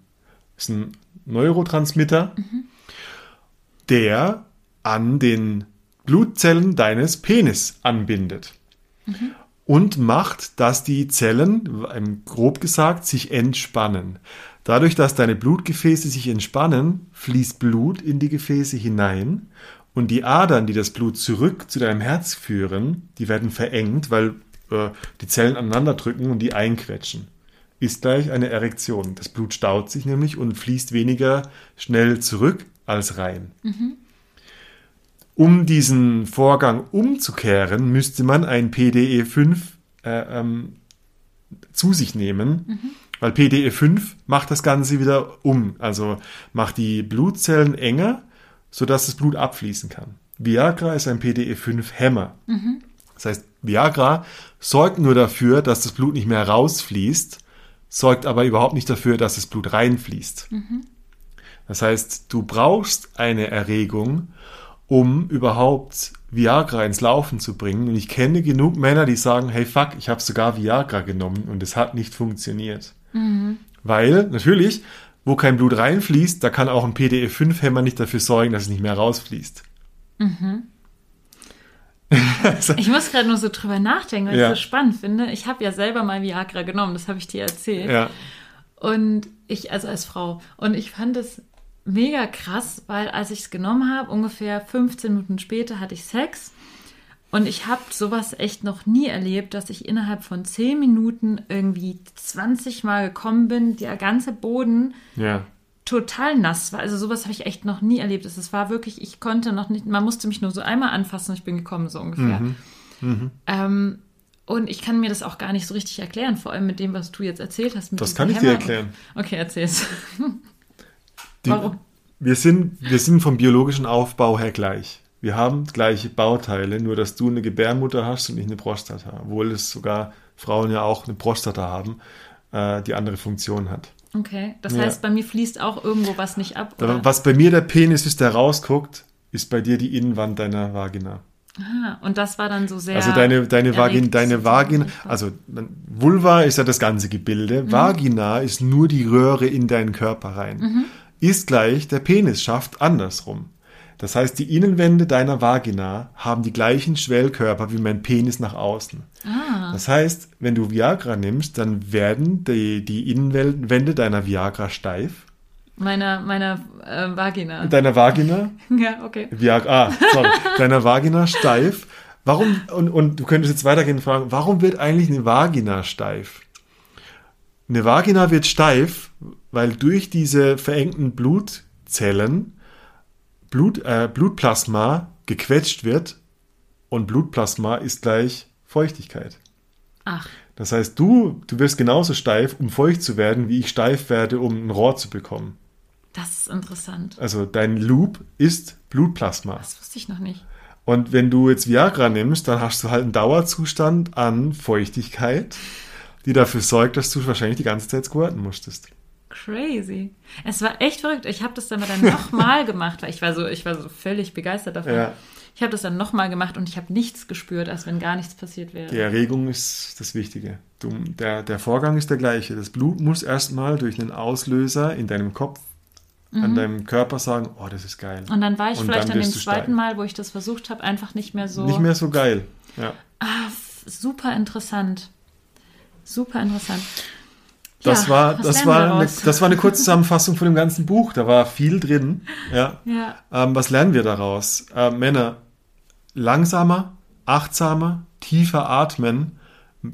Ist ein Neurotransmitter, der an den Blutzellen deines Penis anbindet und macht, dass die Zellen, grob gesagt, sich entspannen. Dadurch, dass deine Blutgefäße sich entspannen, fließt Blut in die Gefäße hinein und die Adern, die das Blut zurück zu deinem Herz führen, die werden verengt, weil äh, die Zellen aneinander drücken und die einquetschen. Ist gleich eine Erektion. Das Blut staut sich nämlich und fließt weniger schnell zurück als rein. Um diesen Vorgang umzukehren, müsste man ein PDE5 äh, ähm, zu sich nehmen, weil PDE5 macht das Ganze wieder um, also macht die Blutzellen enger, sodass das Blut abfließen kann. Viagra ist ein PDE5-Hämmer. Das heißt, Viagra sorgt nur dafür, dass das Blut nicht mehr rausfließt, sorgt aber überhaupt nicht dafür, dass das Blut reinfließt. Das heißt, du brauchst eine Erregung, um überhaupt Viagra ins Laufen zu bringen. Und ich kenne genug Männer, die sagen, hey fuck, ich habe sogar Viagra genommen und es hat nicht funktioniert. Weil natürlich, wo kein Blut reinfließt, da kann auch ein PDE5-Hämmer nicht dafür sorgen, dass es nicht mehr rausfließt. *laughs* Ich muss gerade nur so drüber nachdenken, weil Ja. ich es so spannend finde. Ich habe ja selber mal Viagra genommen, das habe ich dir erzählt. Ja, Und ich, also als Frau. Und ich fand es mega krass, weil als ich es genommen habe, ungefähr 15 Minuten später hatte ich Sex. Und ich habe sowas echt noch nie erlebt, dass ich innerhalb von 10 Minuten irgendwie 20 Mal gekommen bin, der ganze Boden ja. Total nass war. Also sowas habe ich echt noch nie erlebt. Es war wirklich, ich konnte noch nicht, man musste mich nur so einmal anfassen und ich bin gekommen, so ungefähr. Mhm. Ähm, und ich kann mir das auch gar nicht so richtig erklären, vor allem mit dem, was du jetzt erzählt hast. Das kann ich dir Hämmer. erklären. Okay, erzähl's. Die, Warum? Wir sind, wir sind vom biologischen Aufbau her gleich. Wir haben gleiche Bauteile, nur dass du eine Gebärmutter hast und ich eine Prostata. Obwohl es sogar Frauen ja auch eine Prostata haben, äh, die andere Funktion hat. Okay, das Ja. heißt, bei mir fließt auch irgendwo was nicht ab. Oder? Was bei mir der Penis ist, der rausguckt, ist bei dir die Innenwand deiner Vagina. Ah, und das war dann so sehr. Also deine, deine, Vagin, erregt. deine Vagina, also Vulva ist ja das ganze Gebilde, Vagina ist nur die Röhre in deinen Körper rein. Ist gleich, der Penis schafft andersrum. Das heißt, die Innenwände deiner Vagina haben die gleichen Schwellkörper wie mein Penis nach außen. Das heißt, wenn du Viagra nimmst, dann werden die, die Innenwände deiner Viagra steif. Meiner, meiner äh, Vagina. Deiner Vagina *laughs* ja, okay. Viagra, ah, sorry, deiner Vagina steif. Warum, und, und du könntest jetzt weitergehen und fragen, warum wird eigentlich eine Vagina steif? Eine Vagina wird steif, weil durch diese verengten Blutzellen Blut, äh, Blutplasma gequetscht wird und Blutplasma ist gleich Feuchtigkeit. Ach, Das heißt, du, du wirst genauso steif, um feucht zu werden, wie ich steif werde, um ein Rohr zu bekommen. das ist interessant. Also dein Loop ist Blutplasma. Das wusste ich noch nicht. Und wenn du jetzt Viagra nimmst, dann hast du halt einen Dauerzustand an Feuchtigkeit, die dafür sorgt, dass du wahrscheinlich die ganze Zeit squirten musstest. Crazy. Es war echt verrückt. Ich habe das dann dann nochmal *laughs* gemacht, weil ich war so, ich war so völlig begeistert davon. Ja. Ich habe das dann nochmal gemacht und ich habe nichts gespürt, als wenn gar nichts passiert wäre. Die Erregung ist das Wichtige. Du, der, der Vorgang ist der gleiche. Das Blut muss erstmal durch einen Auslöser in deinem Kopf, an deinem Körper sagen, oh, das ist geil. Mhm. Und dann war ich Und vielleicht an dem zweiten. Mal, wo ich das versucht habe, einfach nicht mehr so. Nicht mehr so geil. Ja. Ah, super interessant. Super interessant. Das, Ja, war, das, war eine, das war eine Kurzzusammenfassung von dem ganzen Buch. Da war viel drin. Ja. Ja. Ähm, was lernen wir daraus? Äh, Männer, langsamer, achtsamer, tiefer atmen,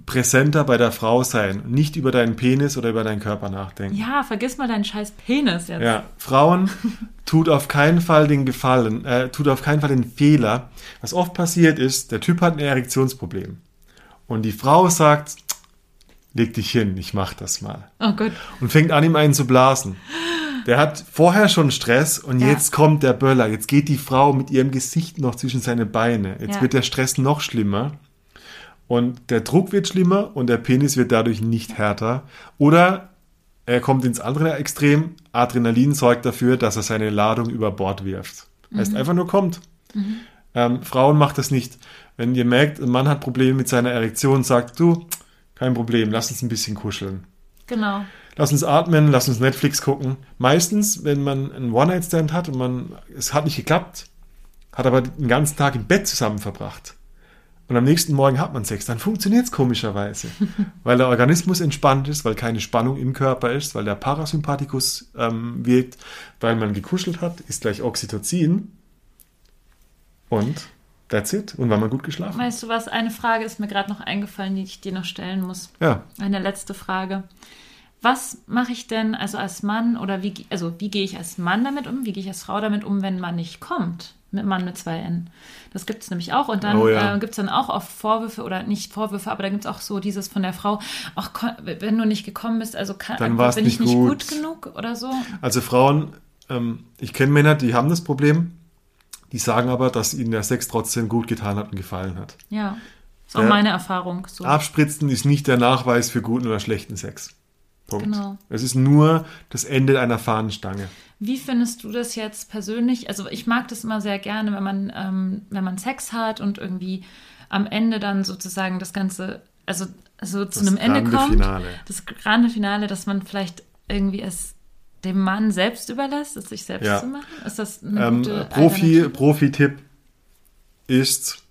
präsenter bei der Frau sein, nicht über deinen Penis oder über deinen Körper nachdenken. Ja, vergiss mal deinen scheiß Penis jetzt. Ja, Frauen *laughs* tut auf keinen Fall den Gefallen, äh, tut auf keinen Fall den Fehler. Was oft passiert ist, der Typ hat ein Erektionsproblem und die Frau sagt, leg dich hin, ich mach das mal Oh Gott. und fängt an, ihm einen zu blasen. Der hat vorher schon Stress und Ja. jetzt kommt der Böller. Jetzt geht die Frau mit ihrem Gesicht noch zwischen seine Beine. Jetzt Ja. wird der Stress noch schlimmer. Und der Druck wird schlimmer und der Penis wird dadurch nicht härter. Oder er kommt ins andere Extrem. Adrenalin sorgt dafür, dass er seine Ladung über Bord wirft. Heißt einfach nur kommt. Ähm, Frauen macht das nicht. Wenn ihr merkt, ein Mann hat Probleme mit seiner Erektion, sagt du, kein Problem, lass uns ein bisschen kuscheln. Genau. Lass uns atmen, lass uns Netflix gucken. Meistens, wenn man einen One-Night-Stand hat und man, es hat nicht geklappt, hat aber den ganzen Tag im Bett zusammen verbracht und am nächsten Morgen hat man Sex, dann funktioniert es komischerweise, *laughs* weil der Organismus entspannt ist, weil keine Spannung im Körper ist, weil der Parasympathikus ähm, wirkt, weil man gekuschelt hat, ist gleich Oxytocin und that's it und weil man gut geschlafen. Weißt du was? Eine Frage ist mir gerade noch eingefallen, die ich dir noch stellen muss. Ja, Eine letzte Frage. Was mache ich denn also als Mann oder wie, also wie gehe ich als Mann damit um? Wie gehe ich als Frau damit um, wenn man nicht kommt? Mit Mann mit zwei N. Das gibt es nämlich auch. Und dann Oh ja. äh, gibt es dann auch oft Vorwürfe oder nicht Vorwürfe, aber da gibt es auch so dieses von der Frau, ach, wenn du nicht gekommen bist, also kann, Dann bin ich nicht nicht gut. gut genug oder so. Also Frauen, ähm, ich kenne Männer, die haben das Problem, die sagen aber, dass ihnen der Sex trotzdem gut getan hat und gefallen hat. Ja. Ist auch Ja. meine Erfahrung. So. Abspritzen ist nicht der Nachweis für guten oder schlechten Sex. Punkt. Genau. Es ist nur das Ende einer Fahnenstange. Wie findest du das jetzt persönlich? Also ich mag das immer sehr gerne, wenn man, ähm, wenn man Sex hat und irgendwie am Ende dann sozusagen das Ganze, also so zu Das einem Ende grande kommt. Finale. Das grande Finale, dass man vielleicht irgendwie es dem Mann selbst überlässt, es sich selbst Ja. zu machen? Ist das eine Ähm, gute Profi, Alternative? Profi-Tipp ist,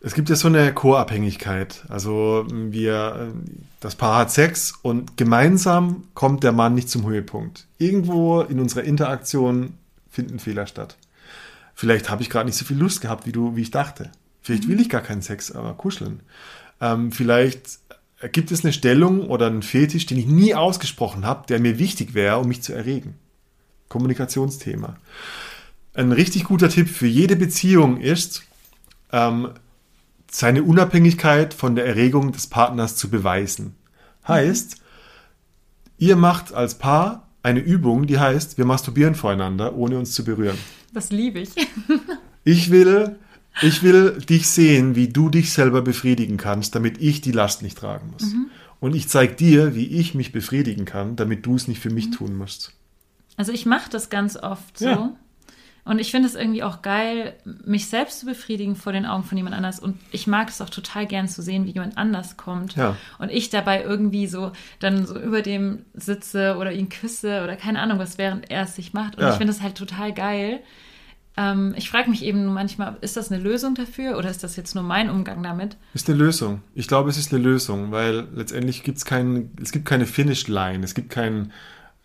es gibt ja so eine Co-Abhängigkeit. Also wir, das Paar hat Sex und gemeinsam kommt der Mann nicht zum Höhepunkt. Irgendwo in unserer Interaktion finden Fehler statt. Vielleicht habe ich gerade nicht so viel Lust gehabt, wie du, wie ich dachte. Vielleicht will ich gar keinen Sex, aber kuscheln. Ähm, vielleicht gibt es eine Stellung oder einen Fetisch, den ich nie ausgesprochen habe, der mir wichtig wäre, um mich zu erregen. Kommunikationsthema. Ein richtig guter Tipp für jede Beziehung ist, ähm, seine Unabhängigkeit von der Erregung des Partners zu beweisen. Heißt, ihr macht als Paar eine Übung, die heißt, wir masturbieren voreinander, ohne uns zu berühren. Das liebe ich. Ich will, ich will dich sehen, wie du dich selber befriedigen kannst, damit ich die Last nicht tragen muss. Und ich zeige dir, wie ich mich befriedigen kann, damit du es nicht für mich tun musst. Also ich mache das ganz oft so. Ja. Und ich finde es irgendwie auch geil, mich selbst zu befriedigen vor den Augen von jemand anders. Und ich mag es auch total gern zu sehen, wie jemand anders kommt. Ja. Und ich dabei irgendwie so dann so über dem sitze oder ihn küsse oder keine Ahnung was, während er es sich macht. Und Ja. ich finde es halt total geil. Ähm, ich frage mich eben manchmal, ist das eine Lösung dafür oder ist das jetzt nur mein Umgang damit? Ist eine Lösung. Ich glaube, es ist eine Lösung, weil letztendlich gibt's kein, es gibt keine Finish-Line, es gibt kein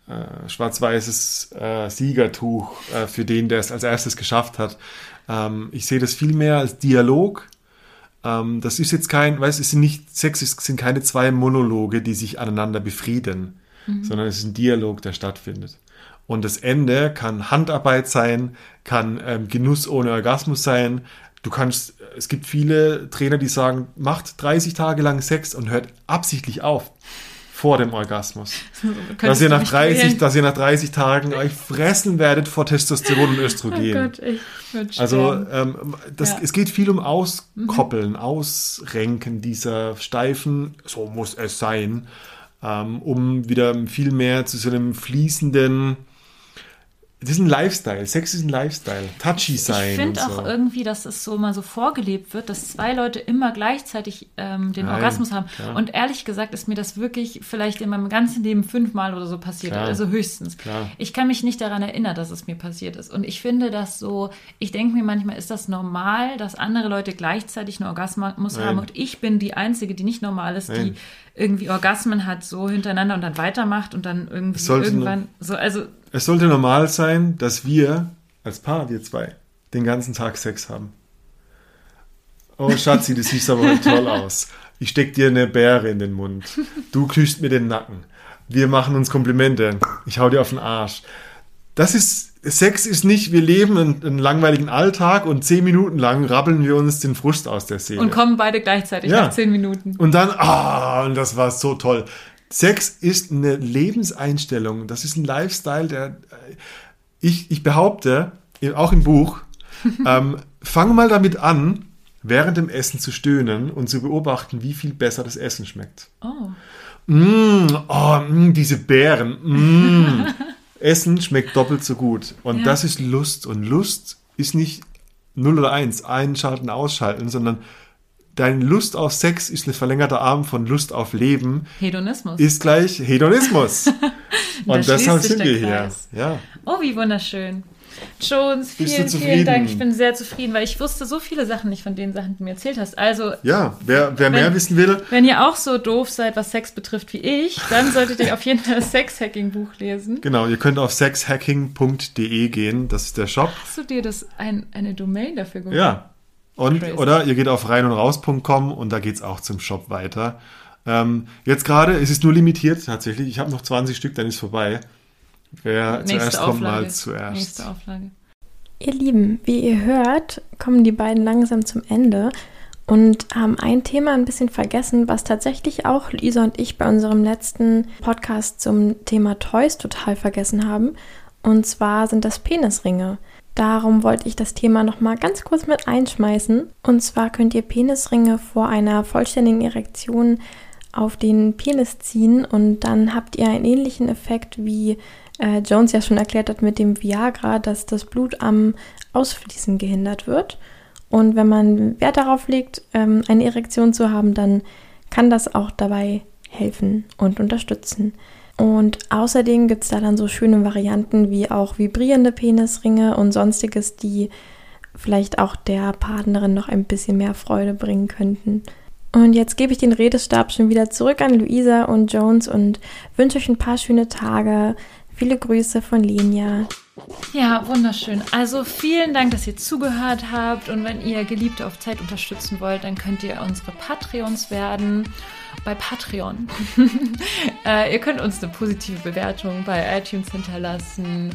äh, schwarz-weißes äh, Siegertuch äh, für den, der es als erstes geschafft hat. Ähm, ich sehe das viel mehr als Dialog. Ähm, das ist jetzt kein, weißt, es sind nicht, Sex ist, sind keine zwei Monologe, die sich aneinander befrieden, sondern es ist ein Dialog, der stattfindet. Und das Ende kann Handarbeit sein, kann ähm, Genuss ohne Orgasmus sein. Du kannst, es gibt viele Trainer, die sagen, macht 30 Tage lang Sex und hört absichtlich auf vor dem Orgasmus. *laughs* Dass ihr, nach mich 30, quälen? dass ihr nach 30 Tagen euch fressen werdet vor Testosteron und Oh Östrogen. Gott, ich würde Also ähm, das, Ja. Mhm. es geht viel um Auskoppeln, Ausrenken dieser steifen, so muss es sein, ähm, um wieder viel mehr zu so einem fließenden, das ist ein Lifestyle, Sex ist ein Lifestyle, touchy sein Ich finde auch so. irgendwie, dass es so mal so vorgelebt wird, dass zwei Leute immer gleichzeitig ähm, den Nein, Orgasmus haben. klar. Und ehrlich gesagt ist mir das wirklich vielleicht in meinem ganzen Leben fünfmal oder so passiert, Klar. also höchstens. Klar. Ich kann mich nicht daran erinnern, dass es mir passiert ist. Und ich finde das so, ich denke mir manchmal, ist das normal, dass andere Leute gleichzeitig einen Orgasmus Nein. haben und ich bin die Einzige, die nicht normal ist, Nein. die irgendwie Orgasmen hat, so hintereinander und dann weitermacht und dann irgendwie irgendwann so, also Es sollte normal sein, dass wir als Paar, wir zwei, den ganzen Tag Sex haben. Oh Schatzi, das siehst aber heute toll aus. Ich steck dir eine Beere in den Mund. Du küsst mir den Nacken. Wir machen uns Komplimente. Ich hau dir auf den Arsch. Das ist, Sex ist nicht, wir leben einen, einen langweiligen Alltag und zehn Minuten lang rabbeln wir uns den Frust aus der Seele. und kommen beide gleichzeitig Ja. nach zehn Minuten. Und dann, ah, und das war so toll. Sex ist eine Lebenseinstellung. Das ist ein Lifestyle, der, äh, ich, ich behaupte, auch im Buch, *laughs* ähm, fang mal damit an, während dem Essen zu stöhnen und zu beobachten, wie viel besser das Essen schmeckt. Oh. Mm, oh, mm, diese Beeren. Mm. *laughs* Essen schmeckt doppelt so gut. Und Ja. das ist Lust. Und Lust ist nicht 0 oder 1, einschalten, ausschalten, sondern deine Lust auf Sex ist ein verlängerter Arm von Lust auf Leben, Hedonismus. ist gleich Hedonismus. *laughs* Und deshalb sind wir hier. Ja. Oh, wie wunderschön. Jones, Bist du vielen, zufrieden? vielen Dank. Ich bin sehr zufrieden, weil ich wusste so viele Sachen nicht von den Sachen, die du mir erzählt hast. Also, ja, wer, wer mehr Wenn- wissen will, wenn ihr auch so doof seid, was Sex betrifft wie ich, dann solltet ihr auf jeden Fall das Sex-Hacking-Buch lesen. genau, ihr könnt auf sexhacking.de gehen, das ist der Shop. Hast du dir das ein, eine Domain dafür geholt? Ja. Und, Crazy. oder ihr geht auf reinundraus.com und da geht's auch zum Shop weiter. Ähm, jetzt gerade, es ist nur limitiert tatsächlich. Ich habe noch 20 Stück, dann ist vorbei. Wer Nächste zuerst kommt, Auflage. mal zuerst. Nächste Auflage. Ihr Lieben, wie ihr hört, kommen die beiden langsam zum Ende und haben ein Thema ein bisschen vergessen, was tatsächlich auch Lisa und ich bei unserem letzten Podcast zum Thema Toys total vergessen haben. Und zwar sind das Penisringe. darum wollte ich das Thema nochmal ganz kurz mit einschmeißen. Und zwar könnt ihr Penisringe vor einer vollständigen Erektion auf den Penis ziehen und dann habt ihr einen ähnlichen Effekt wie äh, Jones ja schon erklärt hat mit dem Viagra, dass das Blut am Ausfließen gehindert wird. Und wenn man Wert darauf legt, ähm, eine Erektion zu haben, dann kann das auch dabei helfen und unterstützen. Und außerdem gibt es da dann so schöne Varianten wie auch vibrierende Penisringe und sonstiges, die vielleicht auch der Partnerin noch ein bisschen mehr Freude bringen könnten. Und jetzt gebe ich den Redestab schon wieder zurück an Luisa und Jones und wünsche euch ein paar schöne Tage. Viele Grüße von Lenia. Ja, wunderschön. Also vielen Dank, dass ihr zugehört habt. Und wenn ihr Geliebte auf Zeit unterstützen wollt, dann könnt ihr unsere Patreons werden bei Patreon. *laughs* äh, ihr könnt uns eine positive Bewertung bei iTunes hinterlassen.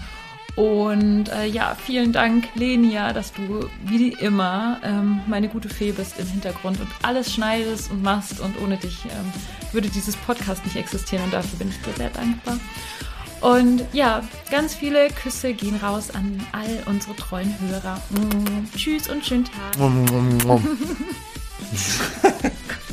Und äh, ja, vielen Dank, Lenia, dass du wie immer ähm, meine gute Fee bist im Hintergrund und alles schneidest und machst. Und ohne dich ähm, würde dieses Podcast nicht existieren. Und dafür bin ich dir sehr dankbar. Und ja, ganz viele Küsse gehen raus an all unsere treuen Hörer. Mm, tschüss und schönen Tag. *laughs*